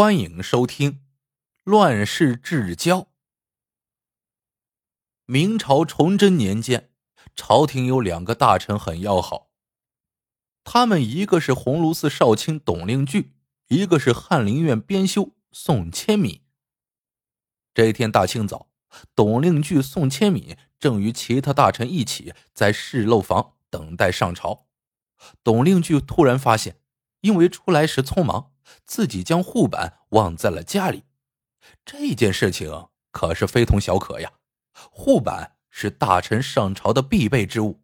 欢迎收听《乱世至交》。明朝崇祯年间，朝廷有两个大臣很要好，他们一个是鸿胪寺少卿董令具，一个是翰林院编修宋千敏。这天大清早，董令具、宋千敏正与其他大臣一起在侍漏房等待上朝。董令具突然发现，因为出来时匆忙。自己将护板忘在了家里，这件事情可是非同小可呀。护板是大臣上朝的必备之物，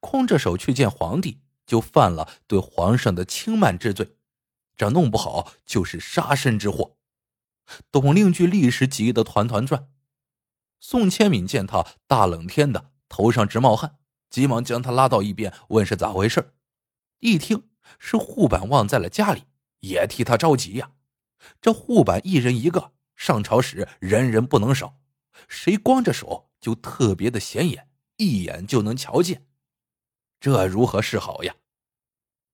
空着手去见皇帝，就犯了对皇上的轻慢之罪，这弄不好就是杀身之祸。董令具立时急得团团转。宋千敏见他大冷天的，头上直冒汗，急忙将他拉到一边，问是咋回事。一听是护板忘在了家里。也替他着急呀！这护板一人一个，上朝时人人不能少，谁光着手就特别的显眼，一眼就能瞧见。这如何是好呀？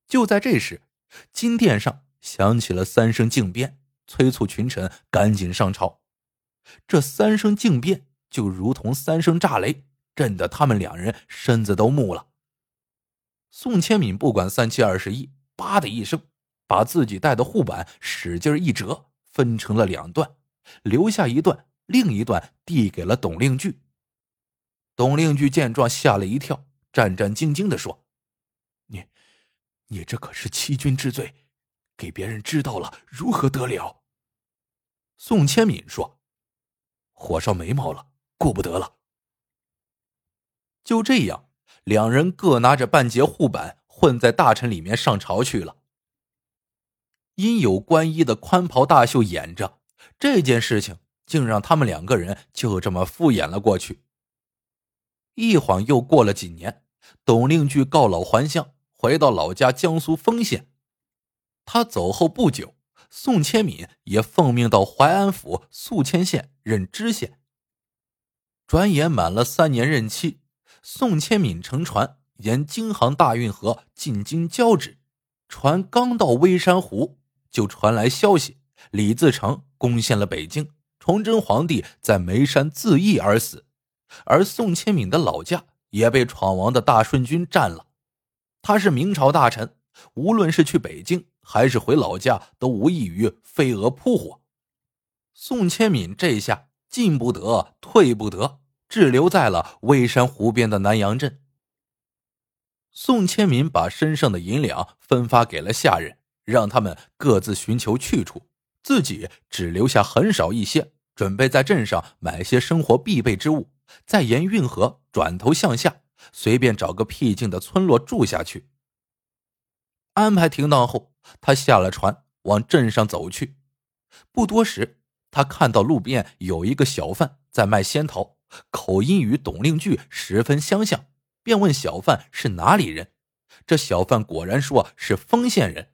就在这时，金殿上响起了三声敬鞭，催促群臣赶紧上朝。这三声敬鞭就如同三声炸雷，震得他们两人身子都木了。宋千敏不管三七二十一，叭的一声。把自己带的护板使劲一折，分成了两段，留下一段，另一段递给了董令具。董令具见状吓了一跳，战战兢兢的说：“你，你这可是欺君之罪，给别人知道了如何得了？”宋千敏说：“火烧眉毛了，顾不得了。”就这样，两人各拿着半截护板，混在大臣里面上朝去了。因有官衣的宽袍大袖掩着，这件事情竟让他们两个人就这么敷衍了过去。一晃又过了几年，董令具告老还乡，回到老家江苏丰县。他走后不久，宋千敏也奉命到淮安府宿迁县任知县。转眼满了三年任期，宋千敏乘船沿京杭大运河进京交旨，船刚到微山湖。就传来消息，李自成攻陷了北京，崇祯皇帝在眉山自缢而死，而宋千敏的老家也被闯王的大顺军占了。他是明朝大臣，无论是去北京还是回老家，都无异于飞蛾扑火。宋千敏这下进不得，退不得，滞留在了微山湖边的南阳镇。宋千敏把身上的银两分发给了下人。让他们各自寻求去处，自己只留下很少一些，准备在镇上买些生活必备之物，再沿运河转头向下，随便找个僻静的村落住下去。安排停当后，他下了船，往镇上走去。不多时，他看到路边有一个小贩在卖仙桃，口音与董令具十分相像，便问小贩是哪里人。这小贩果然说是丰县人。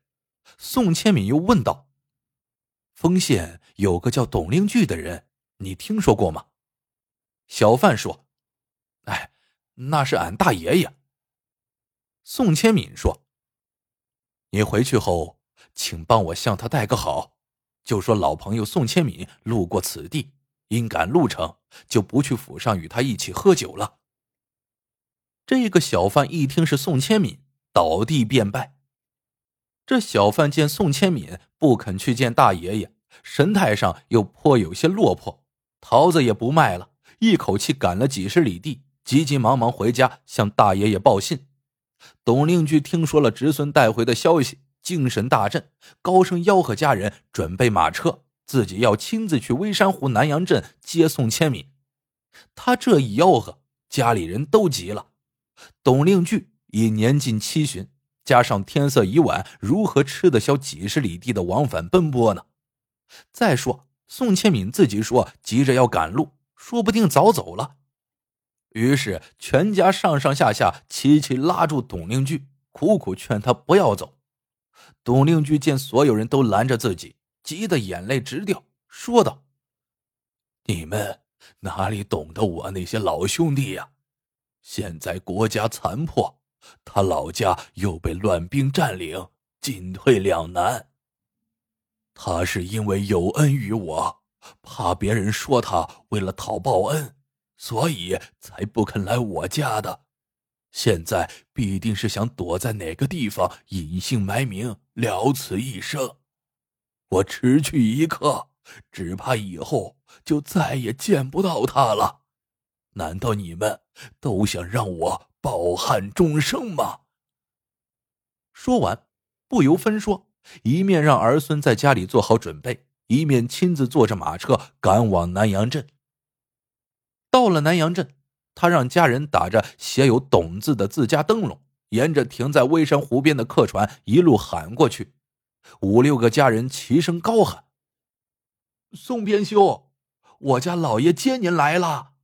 宋千敏又问道：“丰县有个叫董令具的人，你听说过吗？”小贩说：“哎，那是俺大爷爷。”宋千敏说：“你回去后，请帮我向他带个好，就说老朋友宋千敏路过此地，因赶路程，就不去府上与他一起喝酒了。”这个小贩一听是宋千敏，倒地便拜。这小贩见宋千敏不肯去见大爷爷，神态上又颇有些落魄，桃子也不卖了，一口气赶了几十里地，急急忙忙回家向大爷爷报信。董令具听说了侄孙带回的消息，精神大振，高声吆喝家人准备马车，自己要亲自去微山湖南阳镇接宋千敏。他这一吆喝，家里人都急了。董令具已年近七旬。加上天色已晚，如何吃得消几十里地的往返奔波呢？再说宋千敏自己说急着要赶路，说不定早走了。于是全家上上下下齐齐拉住董令具，苦苦劝他不要走。董令具见所有人都拦着自己，急得眼泪直掉，说道：“你们哪里懂得我那些老兄弟呀？现在国家残破。”他老家又被乱兵占领，进退两难。他是因为有恩于我，怕别人说他为了讨报恩，所以才不肯来我家的。现在必定是想躲在哪个地方隐姓埋名，了此一生。我迟去一刻，只怕以后就再也见不到他了。难道你们都想让我抱憾终生吗？说完，不由分说，一面让儿孙在家里做好准备，一面亲自坐着马车赶往南阳镇。到了南阳镇，他让家人打着写有“董”字的自家灯笼，沿着停在微山湖边的客船一路喊过去。五六个家人齐声高喊：“宋编修，我家老爷接您来了！”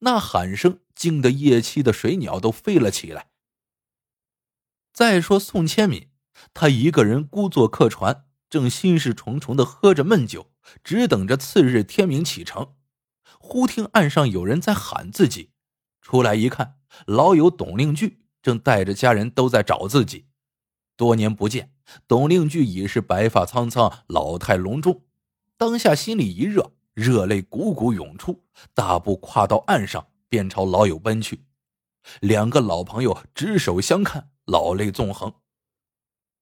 那喊声惊得夜栖的水鸟都飞了起来。再说宋千敏，他一个人孤坐客船，正心事重重的喝着闷酒，只等着次日天明启程。忽听岸上有人在喊自己，出来一看，老友董令具正带着家人都在找自己。多年不见，董令具已是白发苍苍，老态龙钟。当下心里一热，热泪汩汩涌出，大步跨到岸上，便朝老友奔去。两个老朋友执手相看，老泪纵横。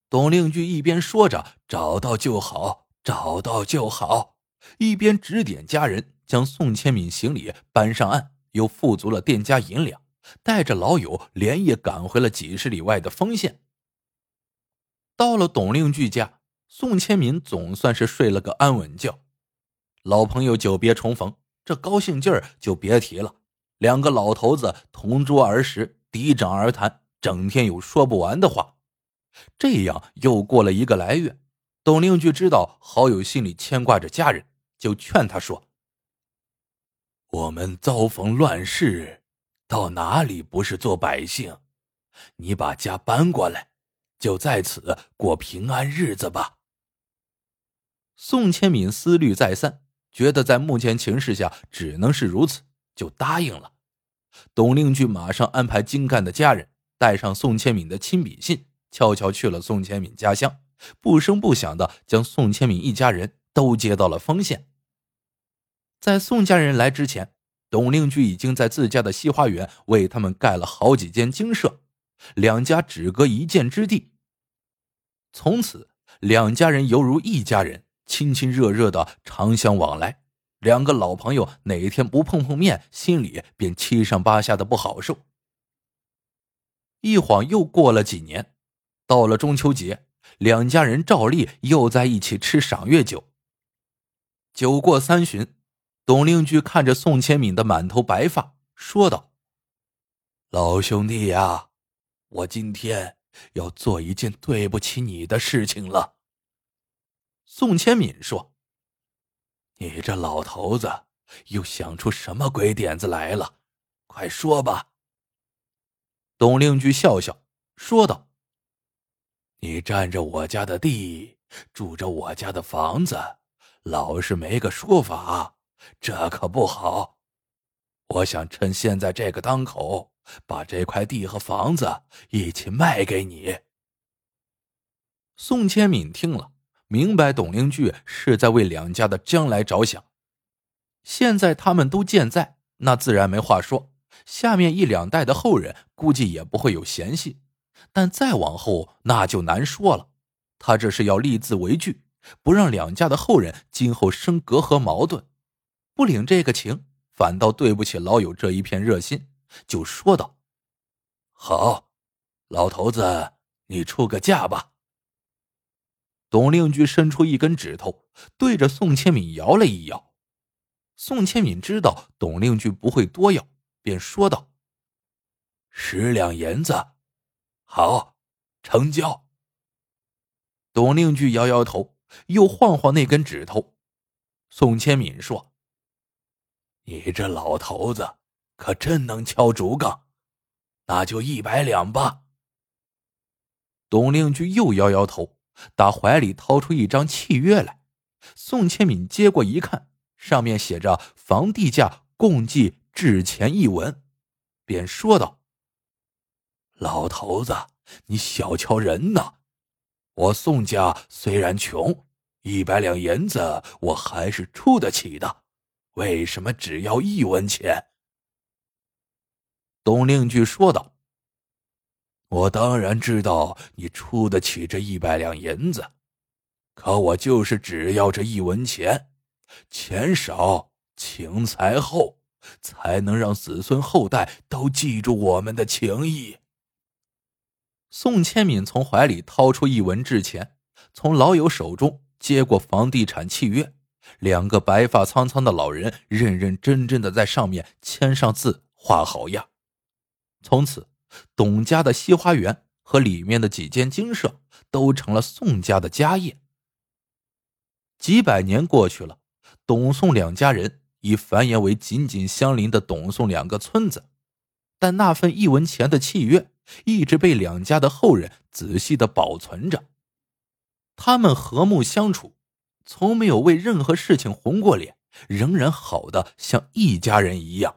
董令具一边说着“找到就好，找到就好”，一边指点家人将宋千敏行李搬上岸，又付足了店家银两，带着老友连夜赶回了几十里外的丰县。到了董令具家，宋千敏总算是睡了个安稳觉。老朋友久别重逢，这高兴劲儿就别提了。两个老头子同桌而食，嫡长而谈，整天有说不完的话。这样又过了一个来月，董令具知道好友心里牵挂着家人，就劝他说：“我们遭逢乱世，到哪里不是做百姓？你把家搬过来。”就在此过平安日子吧。宋千敏思虑再三，觉得在目前情势下只能是如此，就答应了。董令具马上安排精干的家人带上宋千敏的亲笔信，悄悄去了宋千敏家乡，不声不响的将宋千敏一家人都接到了丰县。在宋家人来之前，董令具已经在自家的西花园为他们盖了好几间精舍。两家只隔一箭之地。从此，两家人犹如一家人，亲亲热热的常相往来。两个老朋友哪天不碰碰面，心里便七上八下的不好受。一晃又过了几年，到了中秋节，两家人照例又在一起吃赏月酒。酒过三巡，董令居看着宋千敏的满头白发，说道：“老兄弟呀。”我今天要做一件对不起你的事情了。宋千敏说：“你这老头子又想出什么鬼点子来了？快说吧。”董令具笑笑说道：“你占着我家的地，住着我家的房子，老是没个说法，这可不好。我想趁现在这个当口。”把这块地和房子一起卖给你。宋千敏听了，明白董令具是在为两家的将来着想。现在他们都健在，那自然没话说。下面一两代的后人估计也不会有嫌隙，但再往后那就难说了。他这是要立字为据，不让两家的后人今后生隔阂矛盾。不领这个情，反倒对不起老友这一片热心。就说道：“好，老头子，你出个价吧。”董令居伸出一根指头，对着宋千敏摇了一摇。宋千敏知道董令居不会多要，便说道：“十两银子，好，成交。”董令居摇摇头，又晃晃那根指头。宋千敏说：“你这老头子。”可真能敲竹杠，那就一百两吧。董令居又摇摇头，打怀里掏出一张契约来。宋千敏接过一看，上面写着房地价共计至钱一文，便说道：“老头子，你小瞧人呐！我宋家虽然穷，一百两银子我还是出得起的，为什么只要一文钱？”董令举说道：“我当然知道你出得起这一百两银子，可我就是只要这一文钱，钱少情才厚，才能让子孙后代都记住我们的情谊。”宋千敏从怀里掏出一文制钱，从老友手中接过房地产契约。两个白发苍苍的老人认认真真的在上面签上字，画好押。从此，董家的西花园和里面的几间精舍都成了宋家的家业。几百年过去了，董宋两家人已繁衍为紧紧相邻的董宋两个村子，但那份一文钱的契约。一直被两家的后人仔细的保存着，他们和睦相处，从没有为任何事情红过脸，仍然好的像一家人一样。